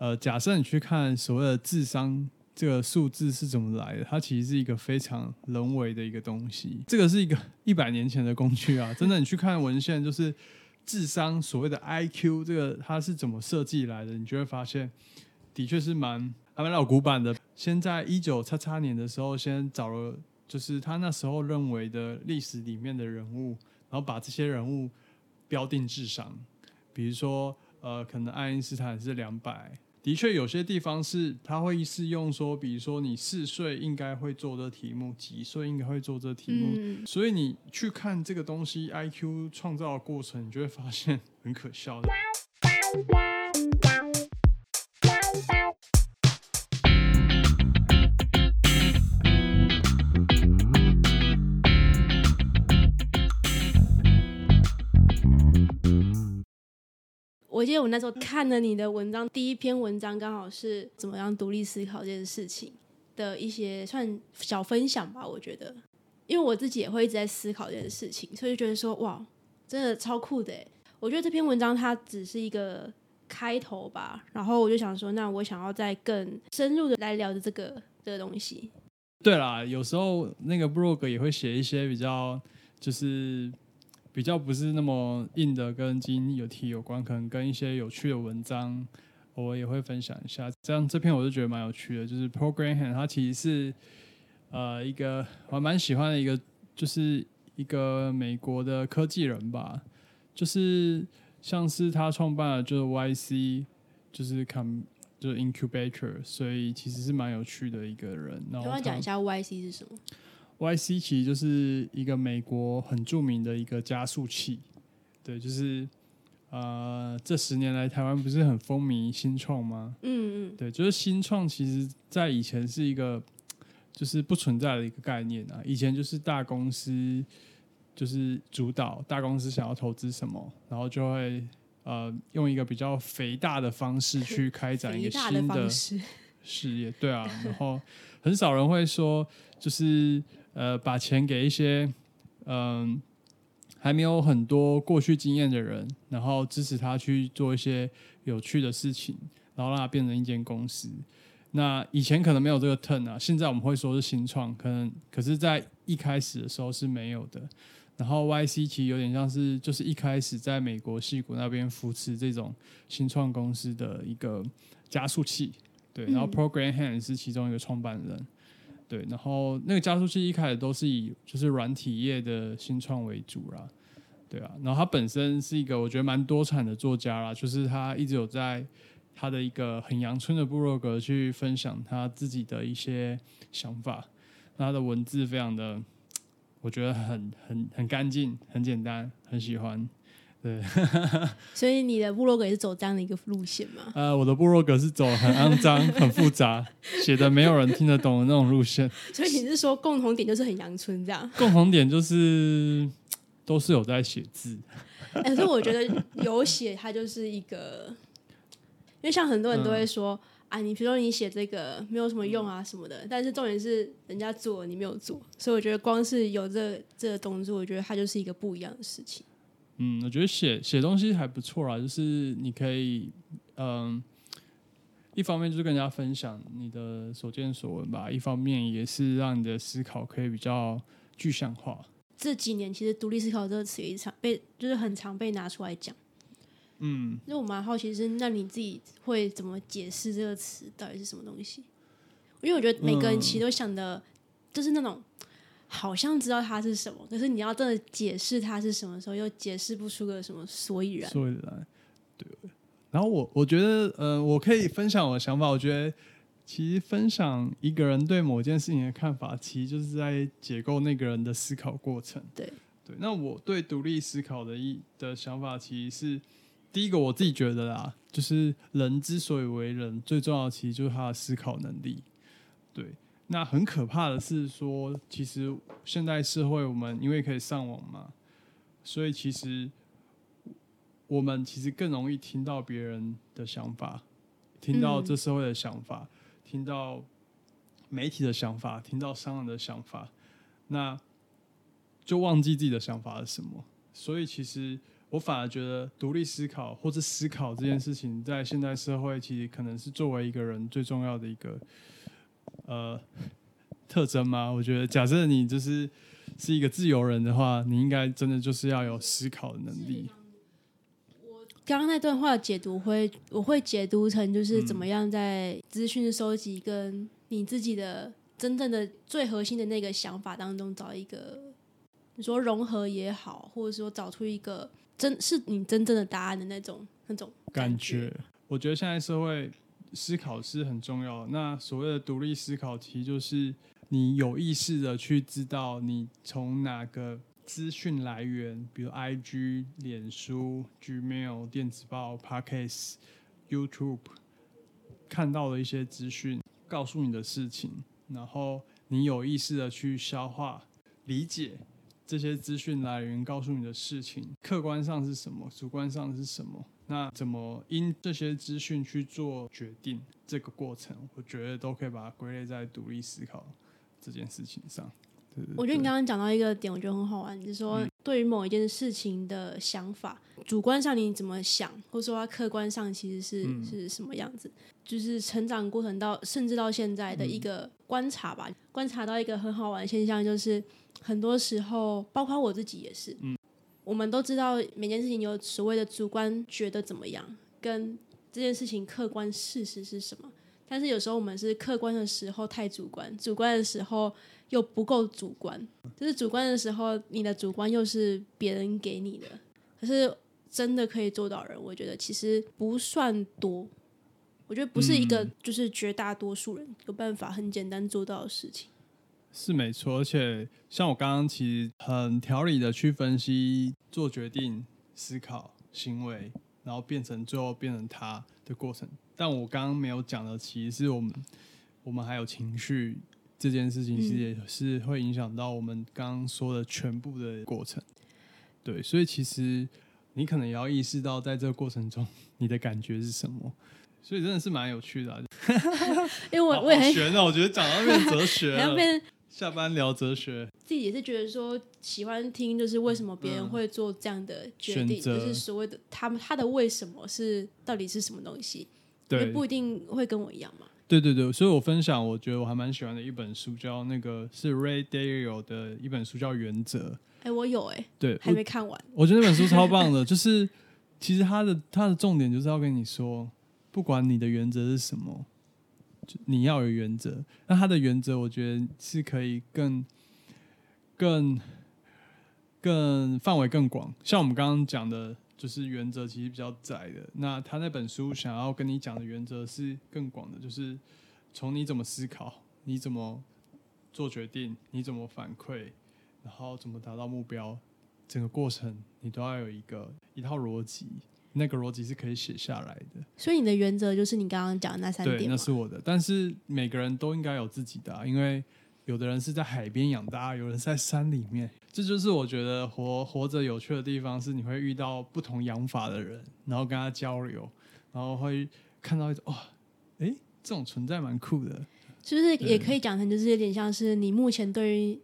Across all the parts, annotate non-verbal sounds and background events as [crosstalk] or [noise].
呃，假设你去看所谓的智商这个数字是怎么来的，它其实是一个非常人为的一个东西。这个是一个一百年前的工具啊，真的，你去看文献，就是智商所谓的 IQ 这个它是怎么设计来的，你就会发现，的确是蛮还蛮老古板的。先在一九叉叉年的时候，先找了就是他那时候认为的历史里面的人物，然后把这些人物标定智商，比如说呃，可能爱因斯坦是两百。的确，有些地方是他会是用说，比如说你四岁应该会做这题目，几岁应该会做这题目，所以你去看这个东西 I Q 创造的过程，你就会发现很可笑的。我记得我那时候看了你的文章，第一篇文章刚好是怎么样独立思考这件事情的一些算小分享吧。我觉得，因为我自己也会一直在思考这件事情，所以就觉得说，哇，真的超酷的。我觉得这篇文章它只是一个开头吧，然后我就想说，那我想要再更深入的来聊的这个这个东西。对啦，有时候那个 blog 也会写一些比较就是。比较不是那么硬的，跟基因有题有关，可能跟一些有趣的文章，我也会分享一下。这样这篇我就觉得蛮有趣的，就是 Program Hand，他其实是呃一个我蛮喜欢的一个，就是一个美国的科技人吧，就是像是他创办了就是 YC，就是 Com 就是 Incubator，所以其实是蛮有趣的一个人。然后讲一下 YC 是什么？YC 其实就是一个美国很著名的一个加速器，对，就是呃，这十年来台湾不是很风靡新创吗？嗯嗯，对，就是新创其实在以前是一个就是不存在的一个概念啊，以前就是大公司就是主导，大公司想要投资什么，然后就会呃用一个比较肥大的方式去开展一个新的 [laughs] 事业，对啊，然后很少人会说就是。呃，把钱给一些嗯还没有很多过去经验的人，然后支持他去做一些有趣的事情，然后让他变成一间公司。那以前可能没有这个 turn 啊，现在我们会说是新创，可能可是在一开始的时候是没有的。然后 YC 其实有点像是就是一开始在美国戏谷那边扶持这种新创公司的一个加速器，对。然后 Program Hand 是其中一个创办人。对，然后那个加速器一开始都是以就是软体业的新创为主啦，对啊，然后他本身是一个我觉得蛮多产的作家啦，就是他一直有在他的一个很阳春的部落格去分享他自己的一些想法，他的文字非常的，我觉得很很很干净，很简单，很喜欢。对，[laughs] 所以你的部落格也是走这样的一个路线吗？呃，我的部落格是走很肮脏、很复杂，写的没有人听得懂的那种路线。[laughs] 所以你是说共同点就是很阳春这样？共同点就是都是有在写字。[laughs] 可是我觉得有写，它就是一个，因为像很多人都会说啊，你比如说你写这个没有什么用啊什么的，但是重点是人家做你没有做，所以我觉得光是有这这个动作，我觉得它就是一个不一样的事情。嗯，我觉得写写东西还不错啦，就是你可以，嗯，一方面就是跟人家分享你的所见所闻吧，一方面也是让你的思考可以比较具象化。这几年其实“独立思考”这个词也常被，就是很常被拿出来讲。嗯，那我蛮好奇是，那你自己会怎么解释这个词到底是什么东西？因为我觉得每个人其实都想的，就是那种。好像知道它是什么，可是你要真的解释它是什么时候，又解释不出个什么所以然。所以然，对。然后我我觉得，呃，我可以分享我的想法。我觉得，其实分享一个人对某件事情的看法，其实就是在解构那个人的思考过程。对对。那我对独立思考的一的想法，其实是第一个，我自己觉得啦，就是人之所以为人，最重要的其实就是他的思考能力。对。那很可怕的是说，其实现代社会我们因为可以上网嘛，所以其实我们其实更容易听到别人的想法，听到这社会的想法，听到媒体的想法，听到商人的想法，那就忘记自己的想法是什么。所以其实我反而觉得独立思考或者思考这件事情，在现代社会其实可能是作为一个人最重要的一个呃特征吗？我觉得，假设你就是是一个自由人的话，你应该真的就是要有思考的能力。我刚刚那段话解读会，我会解读成就是怎么样在资讯收集跟你自己的真正的最核心的那个想法当中找一个，你说融合也好，或者说找出一个。真是你真正的答案的那种那种感觉。我觉得现在社会思考是很重要。那所谓的独立思考，其实就是你有意识的去知道你从哪个资讯来源，比如 I G、脸书、Gmail、电子报、Podcast、YouTube 看到的一些资讯，告诉你的事情，然后你有意识的去消化、理解。这些资讯来源告诉你的事情，客观上是什么，主观上是什么？那怎么因这些资讯去做决定？这个过程，我觉得都可以把它归类在独立思考这件事情上。我觉得你刚刚讲到一个点，我觉得很好玩，就是说对于某一件事情的想法，主观上你怎么想，或者说客观上其实是是什么样子？就是成长过程到甚至到现在的一个观察吧，观察到一个很好玩的现象，就是。很多时候，包括我自己也是。嗯，我们都知道每件事情有所谓的主观觉得怎么样，跟这件事情客观事实是什么。但是有时候我们是客观的时候太主观，主观的时候又不够主观。就是主观的时候，你的主观又是别人给你的。可是真的可以做到人，我觉得其实不算多。我觉得不是一个就是绝大多数人有办法很简单做到的事情。是没错，而且像我刚刚其实很条理的去分析做决定、思考、行为，然后变成最后变成他的过程。但我刚刚没有讲的，其实是我们我们还有情绪这件事情，其实也是会影响到我们刚刚说的全部的过程。对，所以其实你可能也要意识到，在这个过程中你的感觉是什么。所以真的是蛮有趣的，[laughs] 因为我我也很玄啊，我觉得讲到变哲学 [laughs] 了。下班聊哲学，自己也是觉得说喜欢听，就是为什么别人会做这样的决定，就是所谓的他们他的为什么是到底是什么东西？对，不一定会跟我一样嘛。对对对，所以我分享，我觉得我还蛮喜欢的一本书，叫那个是 Ray Dalio 的一本书，叫《原则》。哎，我有哎，对，还没看完。我觉得那本书超棒的，[laughs] 就是其实它的它的重点就是要跟你说，不管你的原则是什么。你要有原则，那他的原则我觉得是可以更、更、更范围更广。像我们刚刚讲的，就是原则其实比较窄的。那他那本书想要跟你讲的原则是更广的，就是从你怎么思考，你怎么做决定，你怎么反馈，然后怎么达到目标，整个过程你都要有一个一套逻辑。那个逻辑是可以写下来的，所以你的原则就是你刚刚讲的那三点。对，那是我的。但是每个人都应该有自己的，因为有的人是在海边养大，有人在山里面。这就是我觉得活活着有趣的地方，是你会遇到不同养法的人，然后跟他交流，然后会看到一种哇，哎，这种存在蛮酷的。是不是也可以讲成就是有点像是你目前对于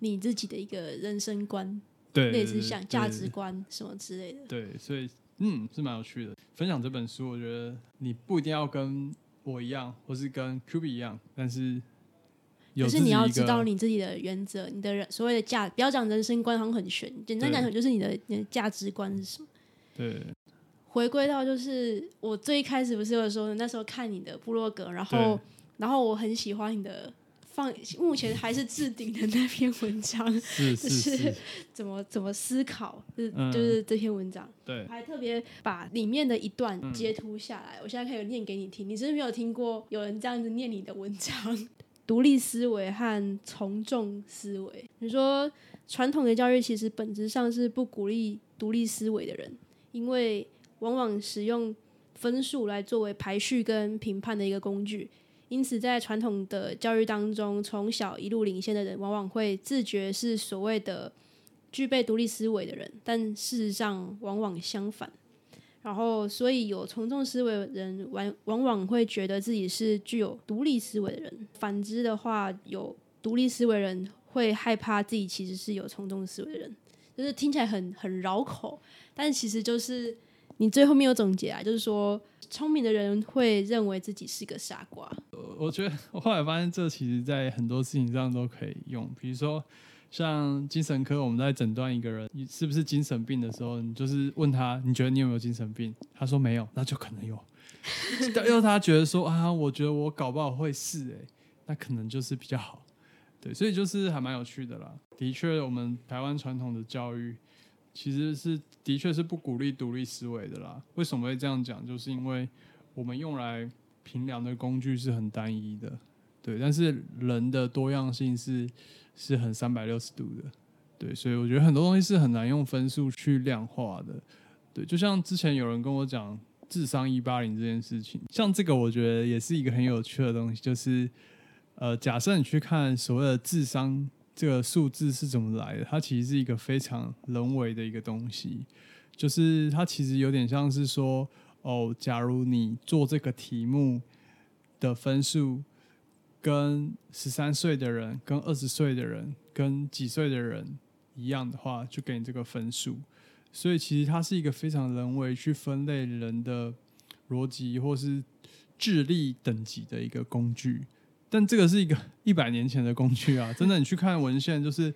你自己的一个人生观，对，类似像价值观什么之类的。对，所以。嗯，是蛮有趣的。分享这本书，我觉得你不一定要跟我一样，或是跟 Q B 一样，但是，可是你要知道你自己的原则，你的人所谓的价，不要讲人生观，好像很玄。简单讲，就是你的你的价值观是什么？对。回归到就是我最一开始不是有说，那时候看你的部落格，然后然后我很喜欢你的。放目前还是置顶的那篇文章，是 [laughs] 怎么怎么思考，就是就是这篇文章，对，还特别把里面的一段截图下来，我现在可以念给你听。你是不是没有听过有人这样子念你的文章？[laughs] 独立思维和从众思维。你说传统的教育其实本质上是不鼓励独立思维的人，因为往往使用分数来作为排序跟评判的一个工具。因此，在传统的教育当中，从小一路领先的人，往往会自觉是所谓的具备独立思维的人，但事实上往往相反。然后，所以有从众思维的人，往往往会觉得自己是具有独立思维的人。反之的话，有独立思维人会害怕自己其实是有从众思维的人。就是听起来很很绕口，但其实就是你最后面有总结啊，就是说聪明的人会认为自己是个傻瓜。我觉得我后来发现，这其实在很多事情上都可以用，比如说像精神科，我们在诊断一个人是不是精神病的时候，你就是问他，你觉得你有没有精神病？他说没有，那就可能有。[laughs] 要他觉得说啊，我觉得我搞不好会是哎，那可能就是比较好。对，所以就是还蛮有趣的啦。的确，我们台湾传统的教育其实是的确是不鼓励独立思维的啦。为什么会这样讲？就是因为我们用来评量的工具是很单一的，对。但是人的多样性是是很三百六十度的，对。所以我觉得很多东西是很难用分数去量化的，对。就像之前有人跟我讲智商一八零这件事情，像这个我觉得也是一个很有趣的东西，就是。呃，假设你去看所谓的智商这个数字是怎么来的，它其实是一个非常人为的一个东西，就是它其实有点像是说，哦，假如你做这个题目的分数跟十三岁的人、跟二十岁的人、跟几岁的人一样的话，就给你这个分数。所以其实它是一个非常人为去分类人的逻辑或是智力等级的一个工具。但这个是一个 [laughs] 一百年前的工具啊！[laughs] 真的，你去看文献，就是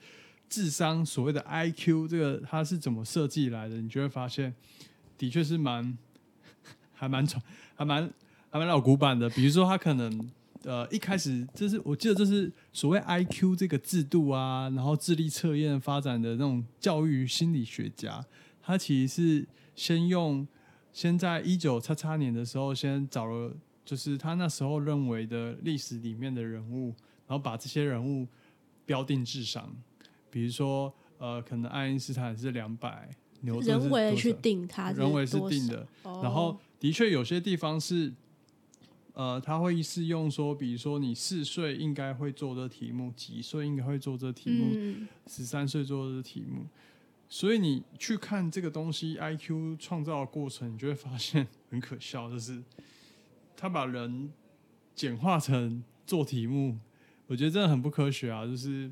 智商所谓的 I Q，这个它是怎么设计来的？你就会发现，的确是蛮 [laughs] 还蛮传，还蛮还蛮老古板的。比如说，他可能呃一开始，这是我记得这是所谓 I Q 这个制度啊，然后智力测验发展的那种教育心理学家，他其实是先用先在一九叉叉年的时候，先找了。就是他那时候认为的历史里面的人物，然后把这些人物标定智商，比如说呃，可能爱因斯坦是两百，牛顿人为去定他，人为是定的。然后的确有些地方是，呃，他会是用说，比如说你四岁应该会做这题目，几岁应该会做这题目，十三岁做这题目。所以你去看这个东西，I Q 创造的过程，你就会发现很可笑，就是。他把人简化成做题目，我觉得真的很不科学啊！就是，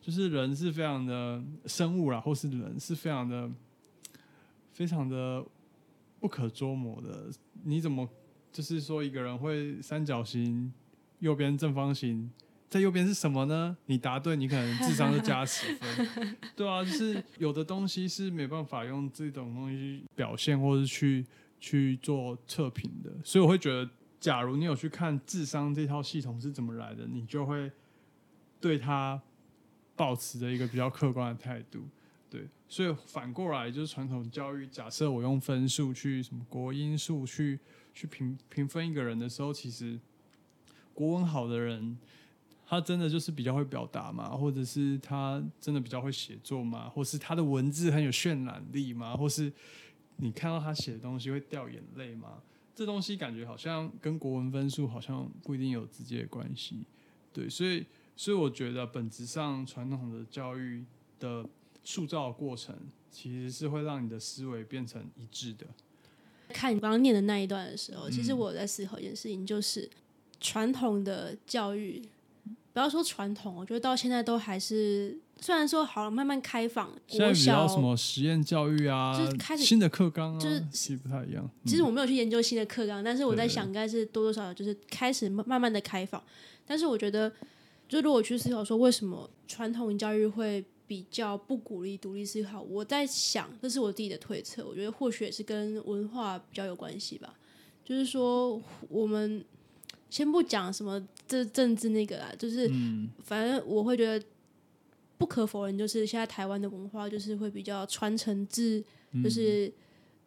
就是人是非常的生物啦，或是人是非常的、非常的不可捉摸的。你怎么就是说一个人会三角形、右边正方形，在右边是什么呢？你答对，你可能智商就加十分。[laughs] 对啊，就是有的东西是没办法用这种东西表现，或是去。去做测评的，所以我会觉得，假如你有去看智商这套系统是怎么来的，你就会对他保持着一个比较客观的态度。对，所以反过来就是传统教育，假设我用分数去什么国因数去去评评分一个人的时候，其实国文好的人，他真的就是比较会表达嘛，或者是他真的比较会写作嘛，或是他的文字很有渲染力嘛，或是。你看到他写的东西会掉眼泪吗？这东西感觉好像跟国文分数好像不一定有直接的关系，对，所以所以我觉得本质上传统的教育的塑造过程其实是会让你的思维变成一致的。看你刚刚念的那一段的时候，其实我在思考一件事情，就是传统的教育，不要说传统，我觉得到现在都还是。虽然说好了，慢慢开放，现在比较什么实验教育啊，就是开始新的课纲啊，就是其实不太一样。其实我没有去研究新的课纲，但是我在想，应该是多多少少就是开始慢慢的开放。但是我觉得，就如果去思考说为什么传统教育会比较不鼓励独立思考，我在想，这是我自己的推测。我觉得或许也是跟文化比较有关系吧。就是说，我们先不讲什么这政治那个啦，就是反正我会觉得。不可否认，就是现在台湾的文化就是会比较传承自，就是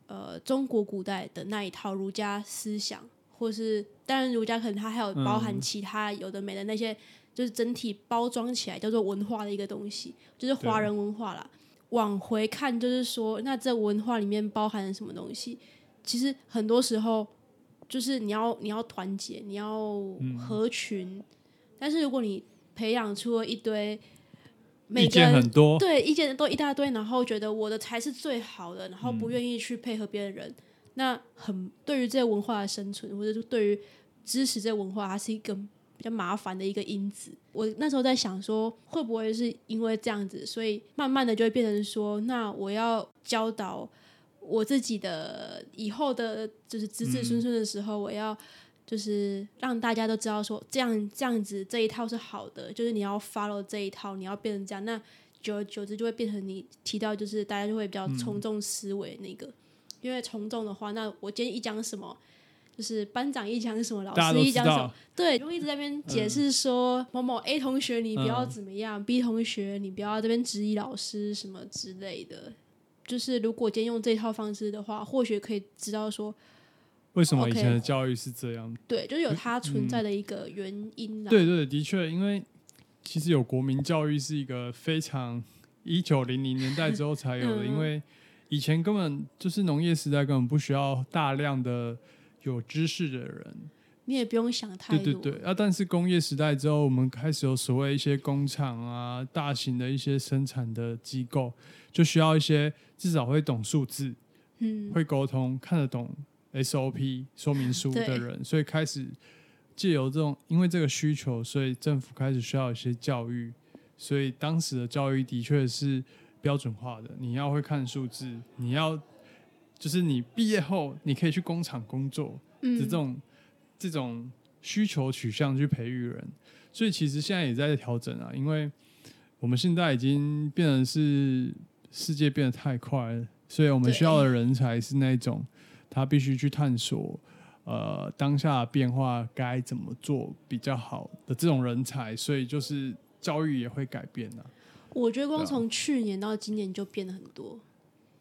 呃中国古代的那一套儒家思想，或是当然儒家可能它还有包含其他有的没的那些，就是整体包装起来叫做文化的一个东西，就是华人文化啦。往回看，就是说那这文化里面包含了什么东西？其实很多时候就是你要你要团结，你要合群，但是如果你培养出了一堆。意见很多，对意见都一大堆，然后觉得我的才是最好的，然后不愿意去配合别的人，那很对于这个文化的生存，或者是对于支持这个文化，它是一个比较麻烦的一个因子。我那时候在想说，会不会是因为这样子，所以慢慢的就会变成说，那我要教导我自己的以后的，就是子子孙孙的时候，我要就是让大家都知道说，这样这样子这一套是好的，就是你要 follow 这一套，你要变成这样，那久而久之就会变成你提到，就是大家就会比较从众思维那个，因为从众的话，那我今天一讲什么。就是班长一讲什么，老师一讲什么，对，就一直在边解释说某某 A 同学你不要怎么样，B 同学你不要这边质疑老师什么之类的。就是如果今天用这套方式的话，或许可以知道说为什么以前的教育是这样。对，就是有它存在的一个原因。对对，的确，因为其实有国民教育是一个非常一九零零年代之后才有的，因为以前根本就是农业时代，根本不需要大量的。有知识的人，你也不用想太多。对对对啊！但是工业时代之后，我们开始有所谓一些工厂啊，大型的一些生产的机构，就需要一些至少会懂数字，嗯，会沟通、看得懂 SOP 说明书的人。所以开始借由这种，因为这个需求，所以政府开始需要一些教育。所以当时的教育的确是标准化的，你要会看数字，你要。就是你毕业后，你可以去工厂工作，这种这种需求取向去培育人，所以其实现在也在调整啊，因为我们现在已经变成是世界变得太快了，所以我们需要的人才是那种他必须去探索呃当下变化该怎么做比较好的这种人才，所以就是教育也会改变啊。我觉得光从去年到今年就变了很多。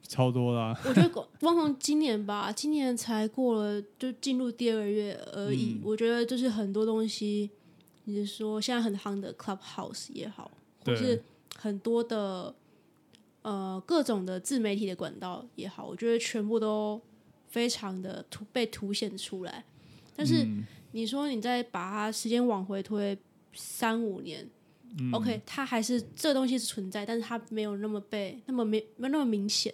超多啦！我觉得光光从今年吧，今年才过了就进入第二个月而已。我觉得就是很多东西，你是说现在很夯的 Clubhouse 也好，或是很多的呃各种的自媒体的管道也好，我觉得全部都非常的突被凸显出来。但是你说你再把它时间往回推三五年，OK，它还是这东西是存在，但是它没有那么被那么没那么明显。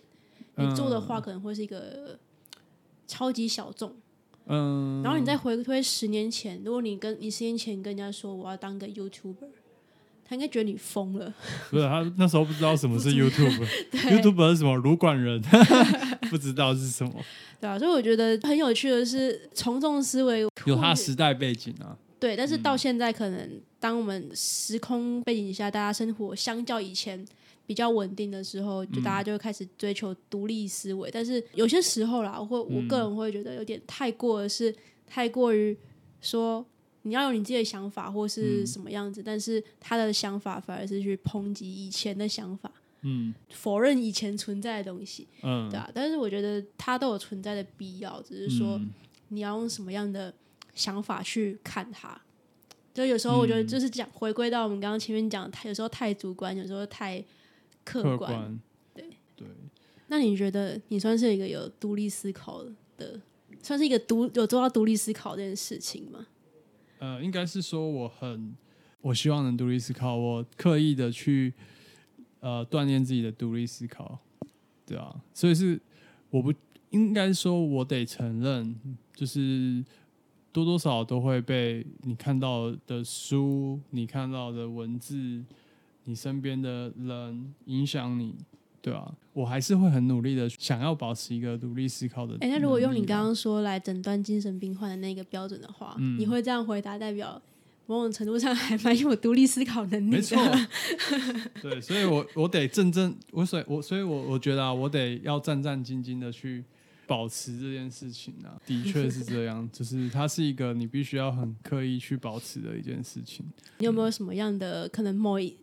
你做的话可能会是一个超级小众，嗯，然后你再回推十年前，如果你跟你十年前跟人家说我要当个 YouTuber，他应该觉得你疯了。[laughs] 不是他那时候不知道什么是 YouTube，YouTube [laughs] 是什么？撸管人不知道是什么。[laughs] 对啊，所以我觉得很有趣的是从众思维有他时代背景啊。对，但是到现在可能当我们时空背景下，大家生活相较以前。比较稳定的时候，就大家就会开始追求独立思维。但是有些时候啦，我会我个人会觉得有点太过的是太过于说你要有你自己的想法或是什么样子，但是他的想法反而是去抨击以前的想法，嗯，否认以前存在的东西，嗯，对啊。但是我觉得它都有存在的必要，只是说你要用什么样的想法去看它。就有时候我觉得就是讲回归到我们刚刚前面讲，有时候太主观，有时候太。客观，对对。那你觉得你算是一个有独立思考的，算是一个独有做到独立思考这件事情吗？呃，应该是说我很，我希望能独立思考，我刻意的去呃锻炼自己的独立思考，对啊。所以是我不应该说，我得承认，就是多多少少都会被你看到的书，你看到的文字。你身边的人影响你，对啊，我还是会很努力的，想要保持一个独立思考的。哎，那如果用你刚刚说来诊断精神病患的那个标准的话，你会这样回答，代表某种程度上还蛮有独立思考能力。没错，对，所以我我得正正，我所我所以我我觉得啊，我得要战战兢兢的去保持这件事情啊，的确是这样，[laughs] 就是它是一个你必须要很刻意去保持的一件事情。你有没有什么样的可能某一？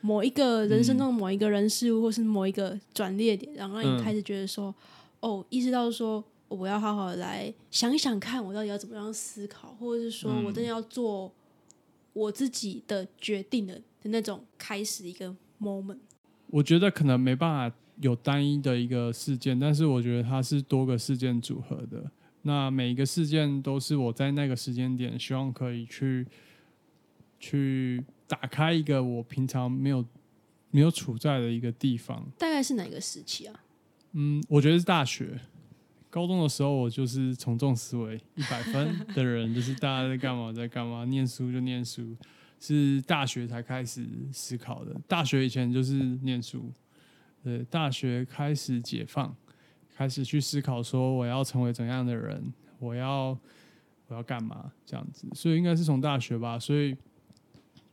某一个人生中某一个人事物，或是某一个转捩点，然后让你开始觉得说，哦，意识到说，我要好好来想一想看，我到底要怎么样思考，或者是说我真的要做我自己的决定的的那种开始一个 moment。我觉得可能没办法有单一的一个事件，但是我觉得它是多个事件组合的。那每一个事件都是我在那个时间点希望可以去去。打开一个我平常没有没有处在的一个地方，大概是哪个时期啊？嗯，我觉得是大学，高中的时候我就是从众思维一百分的人，就是大家在干嘛在干嘛，念书就念书。是大学才开始思考的，大学以前就是念书。对，大学开始解放，开始去思考说我要成为怎样的人，我要我要干嘛这样子。所以应该是从大学吧。所以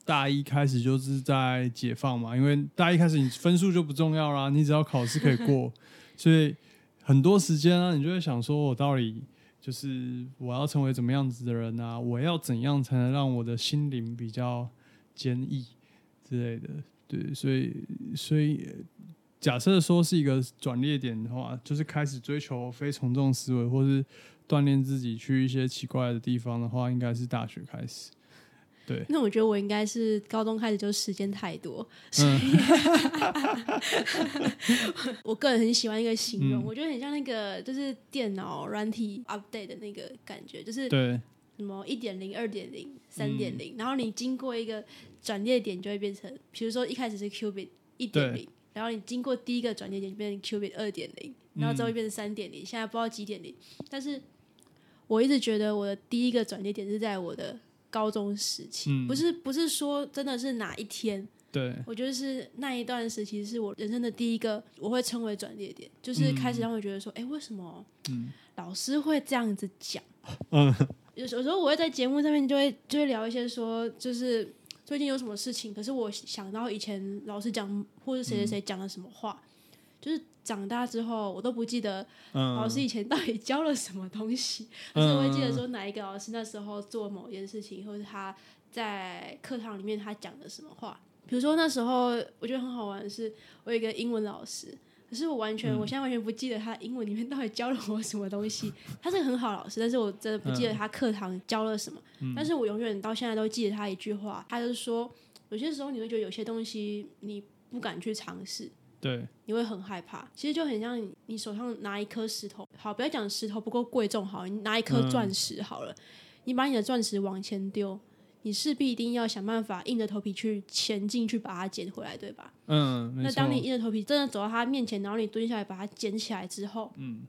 大一开始就是在解放嘛，因为大一开始你分数就不重要啦，你只要考试可以过，[laughs] 所以很多时间啊，你就会想说我到底。就是我要成为怎么样子的人啊？我要怎样才能让我的心灵比较坚毅之类的？对，所以所以假设说是一个转捩点的话，就是开始追求非从众思维，或是锻炼自己去一些奇怪的地方的话，应该是大学开始。对，那我觉得我应该是高中开始就时间太多，所以 [laughs] 我个人很喜欢一个形容，我觉得很像那个就是电脑软体 update 的那个感觉，就是对。什么一点零、二点零、三点零，然后你经过一个转捩点，就会变成，比如说一开始是 qubit 一点零，然后你经过第一个转捩点就变成 qubit 二点零，然后之后变成三点零，现在不知道几点零，但是我一直觉得我的第一个转捩点是在我的。高中时期，不是不是说真的是哪一天，对我觉得是那一段时期是我人生的第一个，我会称为转捩点，就是开始让我觉得说，哎，为什么老师会这样子讲？嗯，有有时候我会在节目上面就会就会聊一些说，就是最近有什么事情，可是我想到以前老师讲或者谁谁谁讲了什么话，就是。长大之后，我都不记得老师以前到底教了什么东西，可是我会记得说哪一个老师那时候做某件事情，或者他在课堂里面他讲的什么话。比如说那时候我觉得很好玩的是，我有一个英文老师，可是我完全我现在完全不记得他英文里面到底教了我什么东西。他是个很好老师，但是我真的不记得他课堂教了什么。但是我永远到现在都记得他一句话，他就是说，有些时候你会觉得有些东西你不敢去尝试。对，你会很害怕。其实就很像你，手上拿一颗石头，好，不要讲石头不够贵重，好，你拿一颗钻石好了，你把你的钻石往前丢，你势必一定要想办法硬着头皮去前进，去把它捡回来，对吧？嗯，那当你硬着头皮真的走到他面前，然后你蹲下来把它捡起来之后，嗯，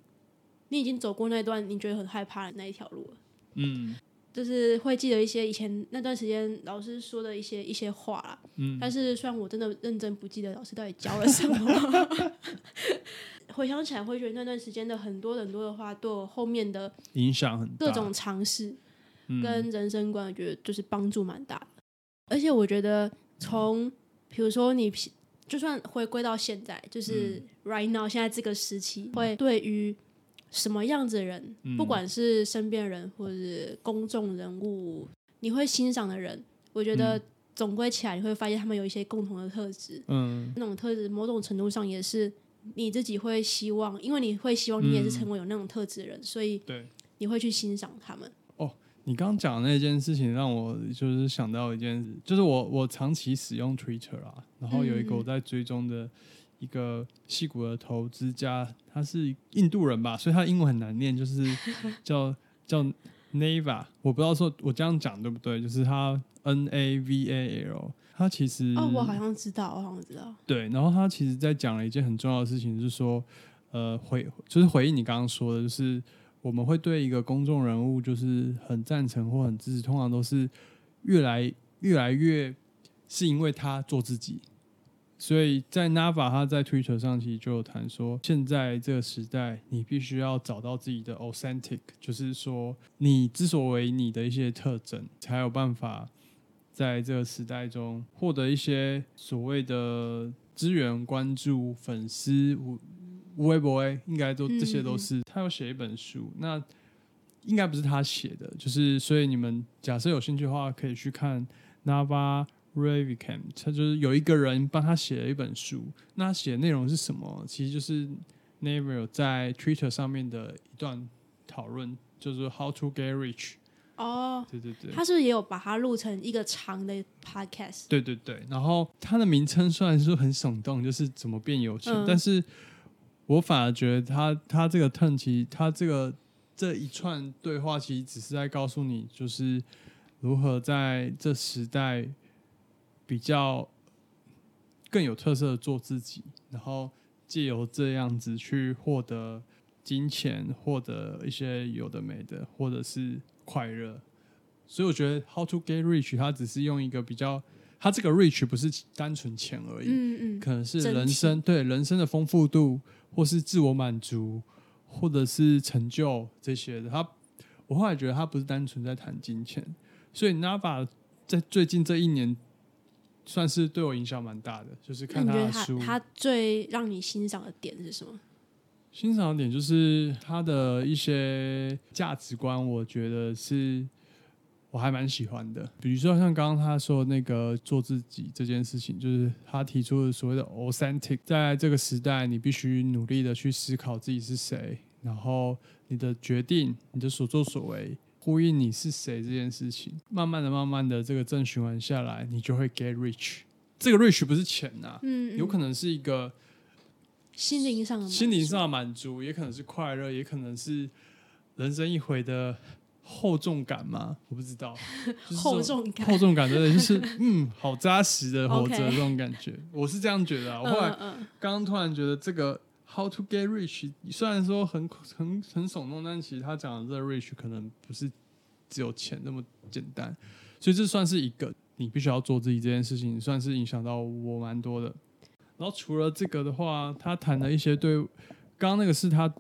你已经走过那段你觉得很害怕的那一条路了，嗯。就是会记得一些以前那段时间老师说的一些一些话啦，嗯，但是虽然我真的认真不记得老师到底教了什么，[laughs] 回想起来会觉得那段时间的很多很多的话对我后面的影响很各种尝试跟人生观，我觉得就是帮助蛮大的。而且我觉得从比如说你就算回归到现在，就是 right now 现在这个时期，会对于。什么样子的人，不管是身边人或者是公众人物，你会欣赏的人，我觉得总归起来你会发现他们有一些共同的特质。嗯，那种特质某种程度上也是你自己会希望，因为你会希望你也是成为有那种特质的人，所以对你会去欣赏他们。哦，你刚刚讲的那件事情让我就是想到一件事，就是我我长期使用 Twitter 啊，然后有一个我在追踪的。一个戏骨的投资家，他是印度人吧，所以他英文很难念，就是 [laughs] 叫叫 Nava，我不知道说我这样讲对不对，就是他 N A V A L，他其实哦，我好像知道，我好像知道，对，然后他其实在讲了一件很重要的事情，就是说，呃，回就是回应你刚刚说的，就是我们会对一个公众人物就是很赞成或很支持，通常都是越来越来越是因为他做自己。所以在 Nava，他在 Twitter 上其实就有谈说，现在这个时代，你必须要找到自己的 authentic，就是说，你之所为你的一些特征，才有办法在这个时代中获得一些所谓的资源、关注、粉丝、微博，应该都这些都是。他要写一本书，那应该不是他写的，就是所以你们假设有兴趣的话，可以去看 Nava。Ravicam，他就是有一个人帮他写了一本书，那他写的内容是什么？其实就是 Naval 在 Twitter 上面的一段讨论，就是 How to get rich。哦，对对对，他是不是也有把它录成一个长的 podcast？对对对，然后它的名称虽然说很耸动，就是怎么变有钱，但是我反而觉得他他这个 turn，其实他这个这一串对话，其实只是在告诉你，就是如何在这时代。比较更有特色的做自己，然后借由这样子去获得金钱，获得一些有的没的，或者是快乐。所以我觉得 How to Get Rich，它只是用一个比较，它这个 Rich 不是单纯钱而已，嗯嗯，可能是人生对人生的丰富度，或是自我满足，或者是成就这些的。他我后来觉得他不是单纯在谈金钱，所以 Nava 在最近这一年算是对我影响蛮大的，就是看他的书，他最让你欣赏的点是什么？欣赏的点就是他的一些价值观，我觉得是我还蛮喜欢的。比如说像刚刚他说那个做自己这件事情，就是他提出的所谓的 authentic，在这个时代，你必须努力的去思考自己是谁，然后你的决定、你的所作所为呼应你是谁这件事情，慢慢的、慢慢的这个正循环下来，你就会 get rich。这个 rich 不是钱呐，嗯，有可能是一个。心灵上的心灵上的满足，也可能是快乐，也可能是人生一回的厚重感吗？我不知道。[laughs] 厚重感，厚重感真的就是嗯，好扎实的 [laughs] 活着这种感觉。我是这样觉得啊。我后来刚刚突然觉得这个 How to get rich，虽然说很很很耸动，但其实他讲的这个 rich 可能不是只有钱那么简单。所以这算是一个你必须要做自己这件事情，算是影响到我蛮多的。然后除了这个的话，他谈了一些对，刚刚那个是他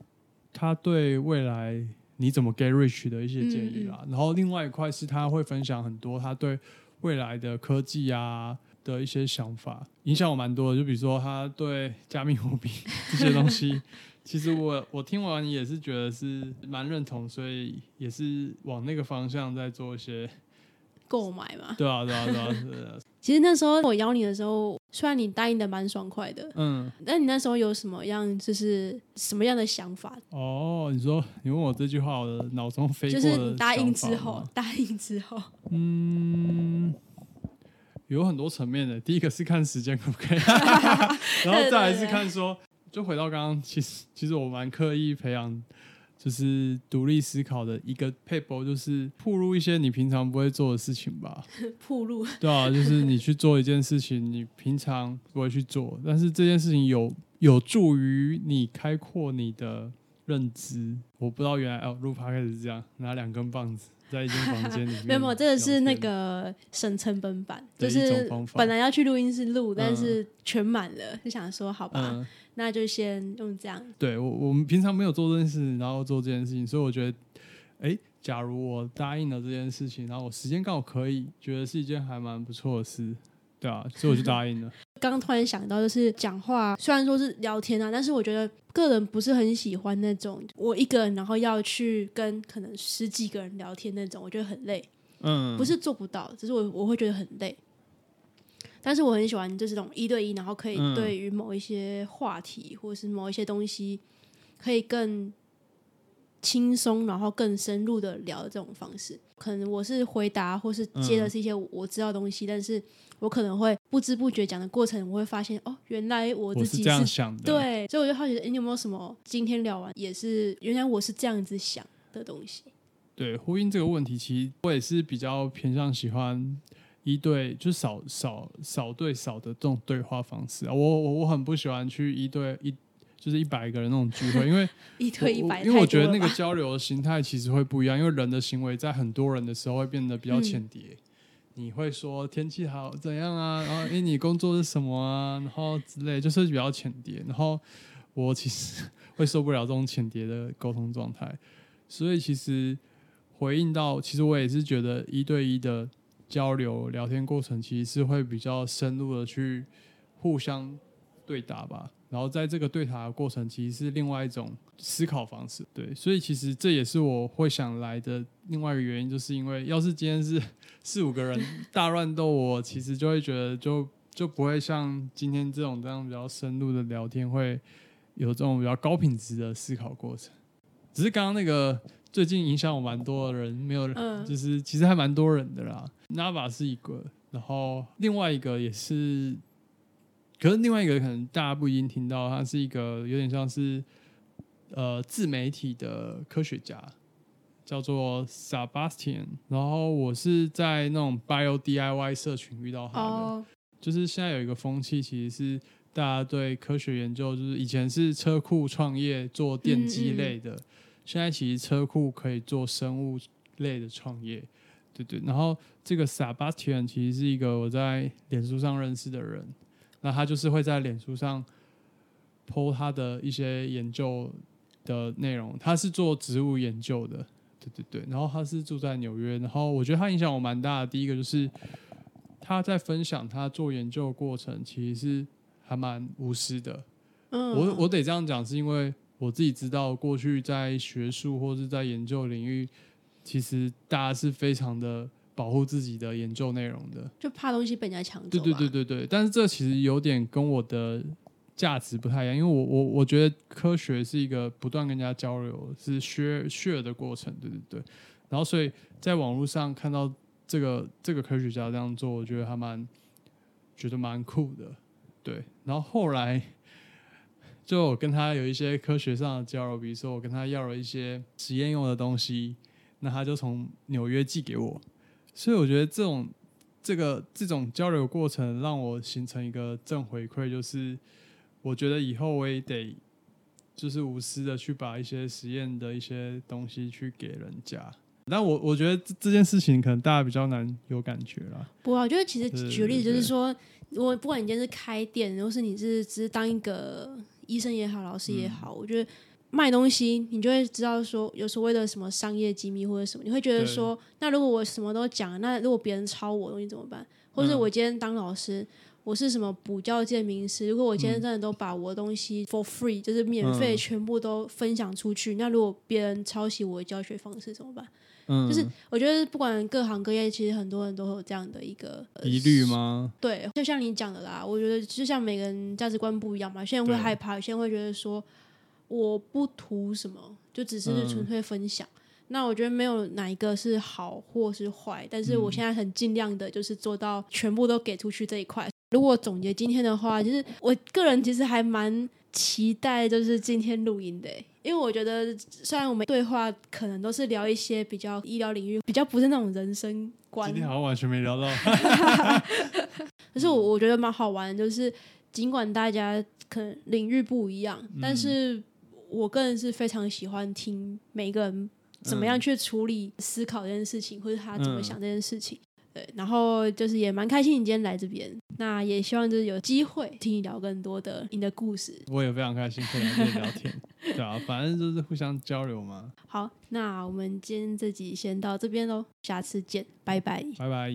他对未来你怎么 get rich 的一些建议啦。然后另外一块是他会分享很多他对未来的科技啊的一些想法，影响我蛮多的。就比如说他对加密货币 [laughs] 这些东西，[laughs] 其实我我听完也是觉得是蛮认同，所以也是往那个方向在做一些。购买嘛？对啊，对啊，对啊，对啊。其实那时候我邀你的时候，虽然你答应的蛮爽快的，嗯，但你那时候有什么样，就是什么样的想法？哦，你说你问我这句话，我的脑中飞过就是答应之后，答应之后，嗯，有很多层面的。第一个是看时间可不可以，[laughs] 然后再来是看说，就回到刚刚，其实其实我蛮刻意培养。就是独立思考的一个配博，就是铺路一些你平常不会做的事情吧。[laughs] 铺路，对啊，就是你去做一件事情，你平常不会去做，但是这件事情有有助于你开阔你的认知。我不知道原来哦，录趴开始是这样，拿两根棒子在一间房间里面。[laughs] 没有，这个是那个省成本版，就是本来要去录音室录，但是全满了，就想说好吧。那就先用这样。对我，我们平常没有做这件事，然后做这件事情，所以我觉得，哎，假如我答应了这件事情，然后我时间刚好可以，觉得是一件还蛮不错的事，对啊，所以我就答应了。刚刚突然想到，就是讲话虽然说是聊天啊，但是我觉得个人不是很喜欢那种我一个人，然后要去跟可能十几个人聊天那种，我觉得很累。嗯，不是做不到，只是我我会觉得很累。但是我很喜欢就是这种一对一，然后可以对于某一些话题或者是某一些东西，可以更轻松，然后更深入的聊的这种方式。可能我是回答或是接的是一些我知道东西，但是我可能会不知不觉讲的过程，我会发现哦，原来我自己是这样想的。对，所以我就好奇，哎，你有没有什么今天聊完也是原来我是这样子想的东西？对，呼应这个问题，其实我也是比较偏向喜欢。一对就少少少对少的这种对话方式啊，我我我很不喜欢去一对一，就是一百个人那种聚会，因为 [laughs] 一对一百，因为我觉得那个交流的形态其实会不一样，因为人的行为在很多人的时候会变得比较浅碟。你会说天气好怎样啊，然后哎你工作是什么啊，然后之类就是比较浅碟，然后我其实会受不了这种浅碟的沟通状态，所以其实回应到，其实我也是觉得一对一的。交流聊天过程其实是会比较深入的去互相对答吧，然后在这个对谈的过程，其实是另外一种思考方式。对，所以其实这也是我会想来的另外一个原因，就是因为要是今天是 [laughs] 四五个人 [laughs] 大乱斗，我其实就会觉得就就不会像今天这种这样比较深入的聊天，会有这种比较高品质的思考过程。只是刚刚那个。最近影响我蛮多的人，没有，嗯就是其实还蛮多人的啦。Nava 是一个，然后另外一个也是，可是另外一个可能大家不一定听到，他是一个有点像是呃自媒体的科学家，叫做 Sebastian。然后我是在那种 Bio DIY 社群遇到他的，就是现在有一个风气，其实是大家对科学研究，就是以前是车库创业做电机类的，现在其实车库可以做生物类的创业，对对。然后这个 Sebastian 其实是一个我在脸书上认识的人，那他就是会在脸书上 po 他的一些研究的内容，他是做植物研究的，对对对。然后他是住在纽约，然后我觉得他影响我蛮大的。第一个就是他在分享他做研究的过程，其实是。还蛮无私的，嗯，我我得这样讲，是因为我自己知道，过去在学术或是在研究领域，其实大家是非常的保护自己的研究内容的，就怕东西被人家抢走。对对对对对，但是这其实有点跟我的价值不太一样，因为我我我觉得科学是一个不断跟人家交流，是 share share 的过程，对对对。然后所以在网络上看到这个这个科学家这样做，我觉得还蛮觉得蛮酷的。对，然后后来就我跟他有一些科学上的交流，比如说我跟他要了一些实验用的东西，那他就从纽约寄给我，所以我觉得这种这个这种交流过程让我形成一个正回馈，就是我觉得以后我也得就是无私的去把一些实验的一些东西去给人家。但我我觉得这这件事情可能大家比较难有感觉啦。不，我觉得其实举个例子就是说。如果不管你今天是开店，或是你是只是当一个医生也好，老师也好，我觉得卖东西，你就会知道说有所谓的什么商业机密或者什么，你会觉得说，那如果我什么都讲，那如果别人抄我东西怎么办？或者我今天当老师，我是什么补教界名师，如果我今天真的都把我的东西 for free，就是免费全部都分享出去，那如果别人抄袭我的教学方式怎么办？嗯就是我觉得不管各行各业，其实很多人都有这样的一个疑虑吗？对，就像你讲的啦，我觉得就像每个人价值观不一样嘛，有些人会害怕，有些人会觉得说我不图什么，就只是纯粹分享。那我觉得没有哪一个是好或是坏，但是我现在很尽量的，就是做到全部都给出去这一块。如果总结今天的话，就是我个人其实还蛮期待，就是今天录音的。因为我觉得，虽然我们对话可能都是聊一些比较医疗领域，比较不是那种人生观，今天好像完全没聊到。可是我我觉得蛮好玩，就是尽管大家可能领域不一样，但是我个人是非常喜欢听每个人怎么样去处理、思考这件事情，或者他怎么想这件事情。对，然后就是也蛮开心你今天来这边，那也希望就是有机会听你聊更多的你的故事。我也非常开心可以聊天，对啊，反正就是互相交流嘛。[laughs] 好，那我们今天这集先到这边喽，下次见，拜拜，拜拜。